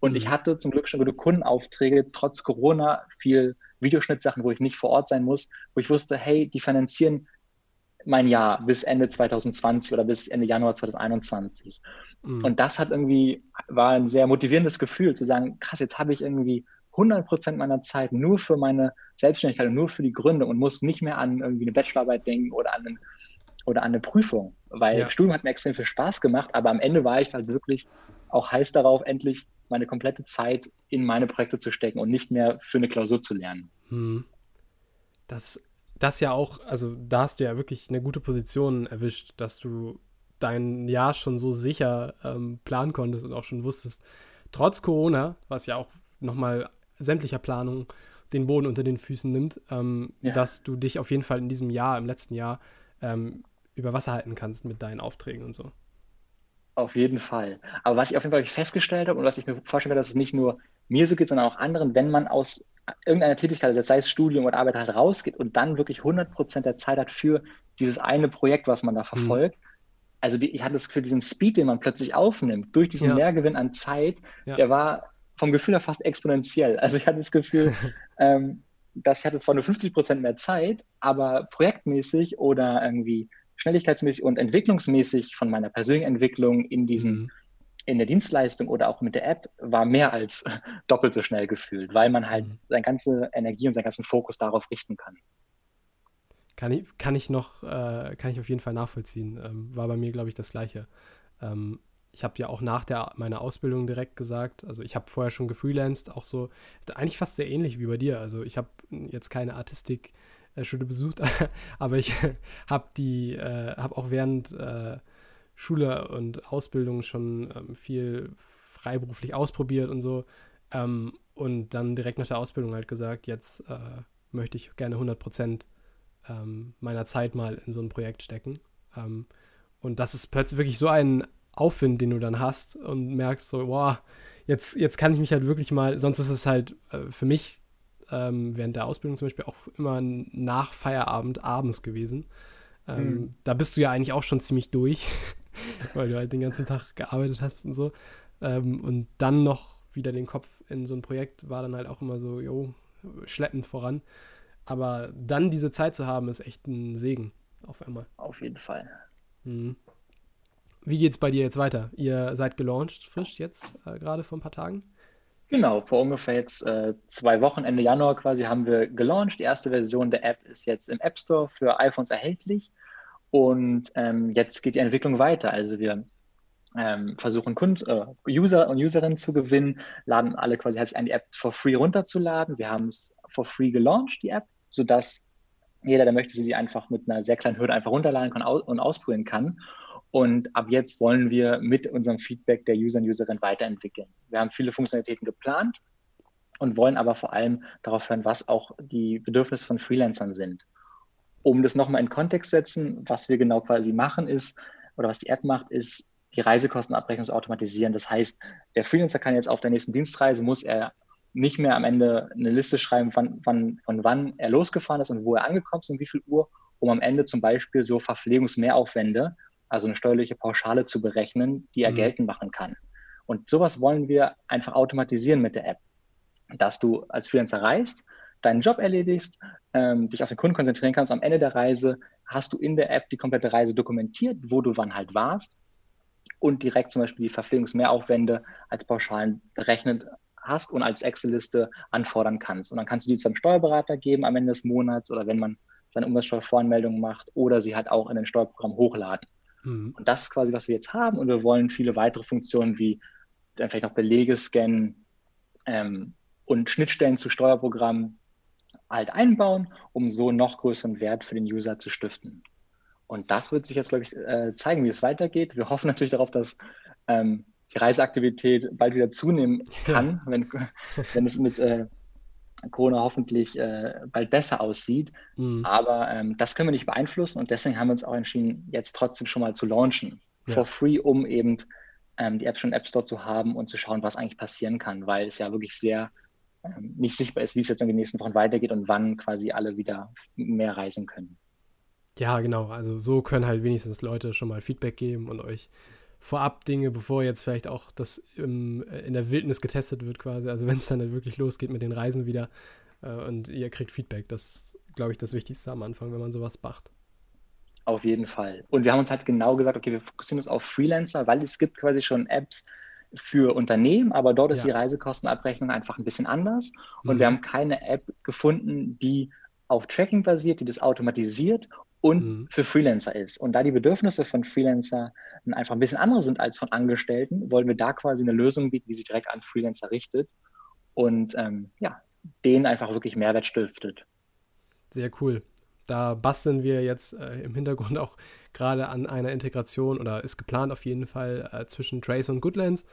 und mhm. ich hatte zum Glück schon gute Kundenaufträge, trotz Corona, viel Videoschnittsachen, wo ich nicht vor Ort sein muss, wo ich wusste, hey, die finanzieren mein Jahr bis Ende 2020 oder bis Ende Januar 2021. Mhm. Und das hat irgendwie, war ein sehr motivierendes Gefühl zu sagen, krass, jetzt habe ich irgendwie 100 Prozent meiner Zeit nur für meine Selbstständigkeit und nur für die Gründung und muss nicht mehr an irgendwie eine Bachelorarbeit denken oder an, einen, oder an eine Prüfung, weil ja. Studium hat mir extrem viel Spaß gemacht, aber am Ende war ich halt wirklich auch heiß darauf, endlich meine komplette Zeit in meine Projekte zu stecken und nicht mehr für eine Klausur zu lernen. Hm. Das das ja auch, also da hast du ja wirklich eine gute Position erwischt, dass du dein Jahr schon so sicher ähm, planen konntest und auch schon wusstest, trotz Corona, was ja auch nochmal sämtlicher Planung den Boden unter den Füßen nimmt, ähm, ja. dass du dich auf jeden Fall in diesem Jahr, im letzten Jahr, ähm, über Wasser halten kannst mit deinen Aufträgen und so. Auf jeden Fall. Aber was ich auf jeden Fall festgestellt habe und was ich mir vorstellen werde, dass es nicht nur mir so geht, sondern auch anderen, wenn man aus irgendeiner Tätigkeit, also sei es Studium oder Arbeit, halt rausgeht und dann wirklich 100 Prozent der Zeit hat für dieses eine Projekt, was man da mhm. verfolgt. Mhm. Also ich hatte das Gefühl, diesen Speed, den man plötzlich aufnimmt, durch diesen ja. Mehrgewinn an Zeit, ja. der war vom Gefühl her fast exponentiell. Also ich hatte das Gefühl, [laughs] ähm, dass ich hatte zwar nur 50 Prozent mehr Zeit, aber projektmäßig oder irgendwie schnelligkeitsmäßig und entwicklungsmäßig von meiner persönlichen Entwicklung in diesen mhm in der Dienstleistung oder auch mit der App war mehr als [laughs] doppelt so schnell gefühlt, weil man halt mhm. seine ganze Energie und seinen ganzen Fokus darauf richten kann. kann ich, kann ich noch, äh, kann ich auf jeden Fall nachvollziehen. Ähm, war bei mir, glaube ich, das Gleiche. Ähm, ich habe ja auch nach der, meiner Ausbildung direkt gesagt, also ich habe vorher schon gefreelanced, auch so, eigentlich fast sehr ähnlich wie bei dir. Also ich habe jetzt keine Artistik-Schule besucht, [laughs] aber ich [laughs] habe die, äh, habe auch während äh, Schule und Ausbildung schon ähm, viel freiberuflich ausprobiert und so. Ähm, und dann direkt nach der Ausbildung halt gesagt, jetzt äh, möchte ich gerne 100 Prozent ähm, meiner Zeit mal in so ein Projekt stecken. Ähm, und das ist plötzlich wirklich so ein Aufwind, den du dann hast und merkst so, wow, jetzt, jetzt kann ich mich halt wirklich mal, sonst ist es halt äh, für mich ähm, während der Ausbildung zum Beispiel auch immer nach Feierabend abends gewesen. Ähm, mhm. Da bist du ja eigentlich auch schon ziemlich durch, [laughs] weil du halt den ganzen Tag gearbeitet hast und so. Ähm, und dann noch wieder den Kopf in so ein Projekt war dann halt auch immer so, jo, schleppend voran. Aber dann diese Zeit zu haben, ist echt ein Segen auf einmal. Auf jeden Fall. Mhm. Wie geht's bei dir jetzt weiter? Ihr seid gelauncht frisch jetzt, äh, gerade vor ein paar Tagen? Genau, vor ungefähr jetzt äh, zwei Wochen, Ende Januar quasi, haben wir gelauncht. Die erste Version der App ist jetzt im App Store für iPhones erhältlich. Und ähm, jetzt geht die Entwicklung weiter. Also wir ähm, versuchen Kund äh, User und Userinnen zu gewinnen, laden alle quasi herzlich ein, die App for free runterzuladen. Wir haben es for free gelauncht, die App, sodass jeder, der möchte, sie einfach mit einer sehr kleinen Hürde einfach runterladen kann und ausprobieren kann. Und ab jetzt wollen wir mit unserem Feedback der User und Userin weiterentwickeln. Wir haben viele Funktionalitäten geplant und wollen aber vor allem darauf hören, was auch die Bedürfnisse von Freelancern sind. Um das nochmal in Kontext zu setzen, was wir genau quasi machen ist, oder was die App macht, ist die Reisekostenabrechnung zu automatisieren. Das heißt, der Freelancer kann jetzt auf der nächsten Dienstreise, muss er nicht mehr am Ende eine Liste schreiben, wann, wann, von wann er losgefahren ist und wo er angekommen ist und wie viel Uhr, um am Ende zum Beispiel so Verpflegungsmehraufwände also eine steuerliche Pauschale zu berechnen, die er mhm. geltend machen kann. Und sowas wollen wir einfach automatisieren mit der App, dass du als Freelancer reist, deinen Job erledigst, ähm, dich auf den Kunden konzentrieren kannst. Am Ende der Reise hast du in der App die komplette Reise dokumentiert, wo du wann halt warst und direkt zum Beispiel die Verpflegungsmehraufwände als Pauschalen berechnet hast und als Excel-Liste anfordern kannst. Und dann kannst du die zu einem Steuerberater geben am Ende des Monats oder wenn man seine Umsatzsteuervoranmeldung macht oder sie halt auch in ein Steuerprogramm hochladen. Mhm. Und das ist quasi, was wir jetzt haben. Und wir wollen viele weitere Funktionen wie dann vielleicht noch Belege scannen ähm, und Schnittstellen zu Steuerprogrammen halt einbauen, um so noch größeren Wert für den User zu stiften. Und das wird sich jetzt, glaube ich, äh, zeigen, wie es weitergeht. Wir hoffen natürlich darauf, dass ähm, die Reiseaktivität bald wieder zunehmen kann, wenn, wenn es mit äh, Corona hoffentlich äh, bald besser aussieht. Mhm. Aber ähm, das können wir nicht beeinflussen und deswegen haben wir uns auch entschieden, jetzt trotzdem schon mal zu launchen. Ja. For free, um eben ähm, die App schon im App Store zu haben und zu schauen, was eigentlich passieren kann, weil es ja wirklich sehr ähm, nicht sichtbar ist, wie es jetzt in den nächsten Wochen weitergeht und wann quasi alle wieder mehr reisen können. Ja, genau. Also so können halt wenigstens Leute schon mal Feedback geben und euch vorab Dinge, bevor jetzt vielleicht auch das im, äh, in der Wildnis getestet wird quasi. Also wenn es dann halt wirklich losgeht mit den Reisen wieder äh, und ihr kriegt Feedback. Das ist, glaube ich, das Wichtigste am Anfang, wenn man sowas macht. Auf jeden Fall. Und wir haben uns halt genau gesagt, okay, wir fokussieren uns auf Freelancer, weil es gibt quasi schon Apps für Unternehmen, aber dort ist ja. die Reisekostenabrechnung einfach ein bisschen anders. Und mhm. wir haben keine App gefunden, die auf Tracking basiert, die das automatisiert und mhm. für Freelancer ist. Und da die Bedürfnisse von Freelancer einfach ein bisschen andere sind als von Angestellten, wollen wir da quasi eine Lösung bieten, die sich direkt an Freelancer richtet und ähm, ja, denen einfach wirklich Mehrwert stiftet. Sehr cool. Da basteln wir jetzt äh, im Hintergrund auch gerade an einer Integration oder ist geplant auf jeden Fall äh, zwischen Trace und Goodlands,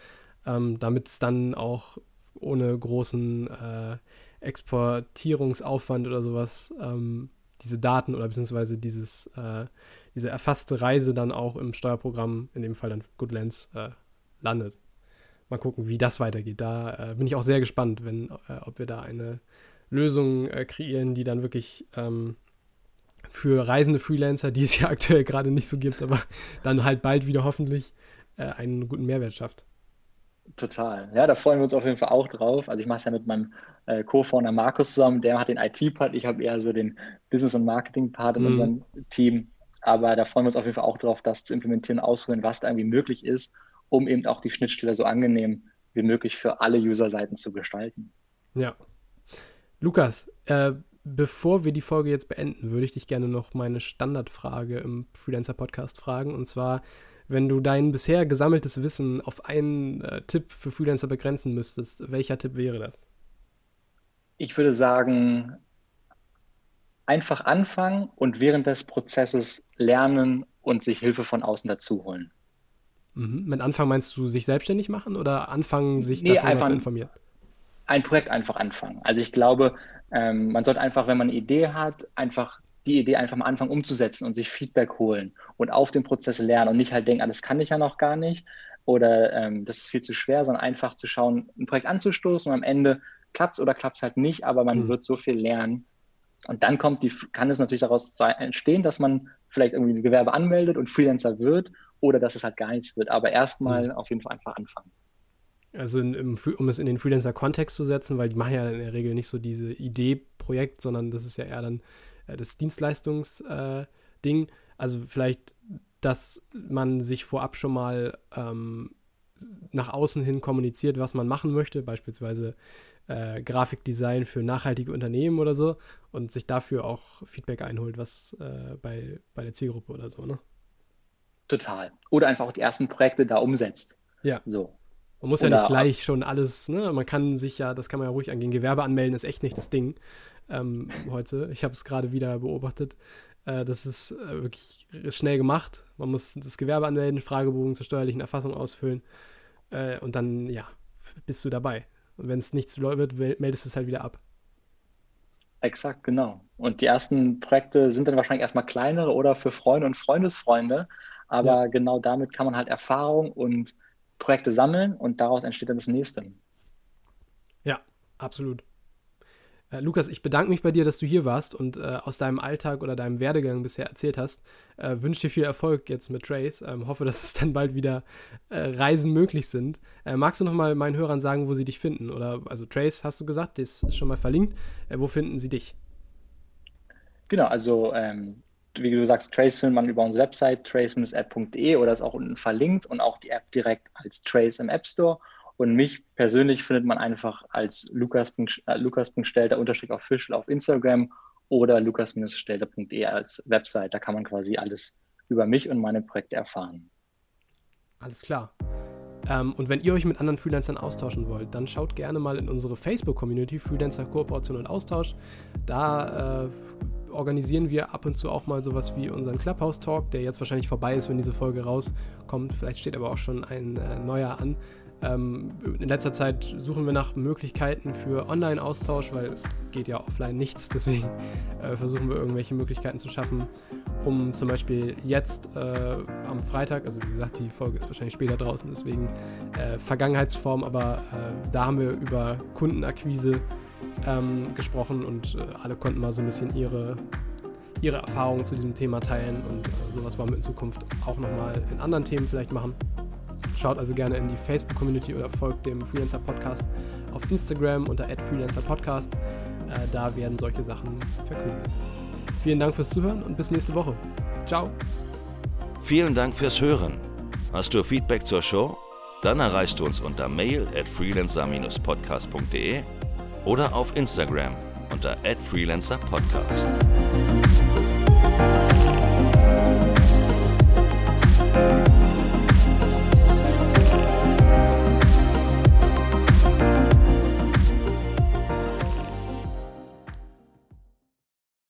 ähm, damit es dann auch ohne großen äh, Exportierungsaufwand oder sowas ähm, diese Daten oder beziehungsweise dieses, äh, diese erfasste Reise dann auch im Steuerprogramm, in dem Fall dann Goodlands, äh, landet. Mal gucken, wie das weitergeht. Da äh, bin ich auch sehr gespannt, wenn, äh, ob wir da eine Lösung äh, kreieren, die dann wirklich ähm, für reisende Freelancer, die es [laughs] ja aktuell gerade nicht so gibt, aber dann halt bald wieder hoffentlich äh, einen guten Mehrwert schafft. Total. Ja, da freuen wir uns auf jeden Fall auch drauf. Also ich mache es ja mit meinem äh, Co-Founder Markus zusammen. Der hat den IT-Part, ich habe eher so den Business- und Marketing-Part in mhm. unserem Team. Aber da freuen wir uns auf jeden Fall auch drauf, das zu implementieren, auszuholen, was da irgendwie möglich ist, um eben auch die Schnittstelle so angenehm wie möglich für alle User-Seiten zu gestalten. Ja. Lukas, äh, bevor wir die Folge jetzt beenden, würde ich dich gerne noch meine Standardfrage im Freelancer-Podcast fragen. Und zwar, wenn du dein bisher gesammeltes Wissen auf einen äh, Tipp für Freelancer begrenzen müsstest, welcher Tipp wäre das? Ich würde sagen, einfach anfangen und während des Prozesses lernen und sich Hilfe von außen dazu holen. Mhm. Mit Anfang meinst du sich selbstständig machen oder anfangen, sich Nee, davon zu informieren? Ein Projekt einfach anfangen. Also ich glaube, ähm, man sollte einfach, wenn man eine Idee hat, einfach die Idee einfach mal anfangen umzusetzen und sich Feedback holen und auf dem Prozess lernen und nicht halt denken, ah, das kann ich ja noch gar nicht oder ähm, das ist viel zu schwer, sondern einfach zu schauen, ein Projekt anzustoßen und am Ende klappt es oder klappt es halt nicht, aber man Mhm. wird so viel lernen. Und dann kommt die, kann es natürlich daraus entstehen, dass man vielleicht irgendwie ein Gewerbe anmeldet und Freelancer wird oder dass es halt gar nichts wird. Aber erstmal auf jeden Fall einfach anfangen. Also in, im, um es in den Freelancer-Kontext zu setzen, weil die machen ja in der Regel nicht so diese Idee-Projekt, sondern das ist ja eher dann äh, das Dienstleistungs-Ding. also vielleicht, dass man sich vorab schon mal ähm, nach außen hin kommuniziert, was man machen möchte, beispielsweise äh, Grafikdesign für nachhaltige Unternehmen oder so und sich dafür auch Feedback einholt, was äh, bei, bei der Zielgruppe oder so, ne? Total. Oder einfach auch die ersten Projekte da umsetzt. Ja. So. Man muss ja Oder nicht auch- gleich schon alles, ne? Man kann sich ja, das kann man ja ruhig angehen. Gewerbe anmelden ist echt nicht das Ding ähm, heute. Ich habe es gerade wieder beobachtet. Äh, das ist äh, wirklich schnell gemacht. Man muss das Gewerbe anmelden, Fragebogen zur steuerlichen Erfassung ausfüllen äh, und dann, ja, bist du dabei. Und wenn es nichts wird, meldest du es halt wieder ab. Exakt, genau. Und die ersten Projekte sind dann wahrscheinlich erstmal kleinere oder für Freunde und Freundesfreunde. Aber genau damit kann man halt Erfahrung und Projekte sammeln und daraus entsteht dann das nächste. Ja, absolut. Äh, Lukas, ich bedanke mich bei dir, dass du hier warst und äh, aus deinem Alltag oder deinem Werdegang bisher erzählt hast. Äh, wünsche dir viel Erfolg jetzt mit Trace. Ähm, hoffe, dass es dann bald wieder äh, Reisen möglich sind. Äh, magst du noch mal meinen Hörern sagen, wo sie dich finden? Oder also Trace hast du gesagt, das ist schon mal verlinkt. Äh, wo finden sie dich? Genau, also ähm, wie du sagst, Trace findet man über unsere Website trace-app.de oder ist auch unten verlinkt und auch die App direkt als Trace im App Store. Und mich persönlich findet man einfach als Lukas, äh, Lukas.stelter unterstrich official auf Instagram oder lukas-stelter.de als Website. Da kann man quasi alles über mich und meine Projekte erfahren. Alles klar. Ähm, und wenn ihr euch mit anderen Freelancern austauschen wollt, dann schaut gerne mal in unsere Facebook-Community Freelancer Kooperation und Austausch. Da äh, organisieren wir ab und zu auch mal sowas wie unseren Clubhouse-Talk, der jetzt wahrscheinlich vorbei ist, wenn diese Folge rauskommt. Vielleicht steht aber auch schon ein äh, neuer an. Ähm, in letzter Zeit suchen wir nach Möglichkeiten für Online-Austausch, weil es geht ja offline nichts. [laughs] Deswegen äh, versuchen wir irgendwelche Möglichkeiten zu schaffen, um zum Beispiel jetzt äh, am Freitag, also wie gesagt, die Folge ist wahrscheinlich später draußen, deswegen äh, Vergangenheitsform, aber äh, da haben wir über Kundenakquise ähm, gesprochen und äh, alle konnten mal so ein bisschen ihre, ihre Erfahrungen zu diesem Thema teilen und sowas wollen wir in Zukunft auch nochmal in anderen Themen vielleicht machen. Schaut also gerne in die Facebook-Community oder folgt dem Freelancer Podcast auf Instagram unter @freelancerpodcast. Äh, da werden solche Sachen verkündet. Vielen Dank fürs Zuhören und bis nächste Woche. Ciao. Vielen Dank fürs Hören. Hast du Feedback zur Show? Dann erreichst du uns unter mail at freelancer-podcast.de oder auf Instagram unter freelancerpodcast.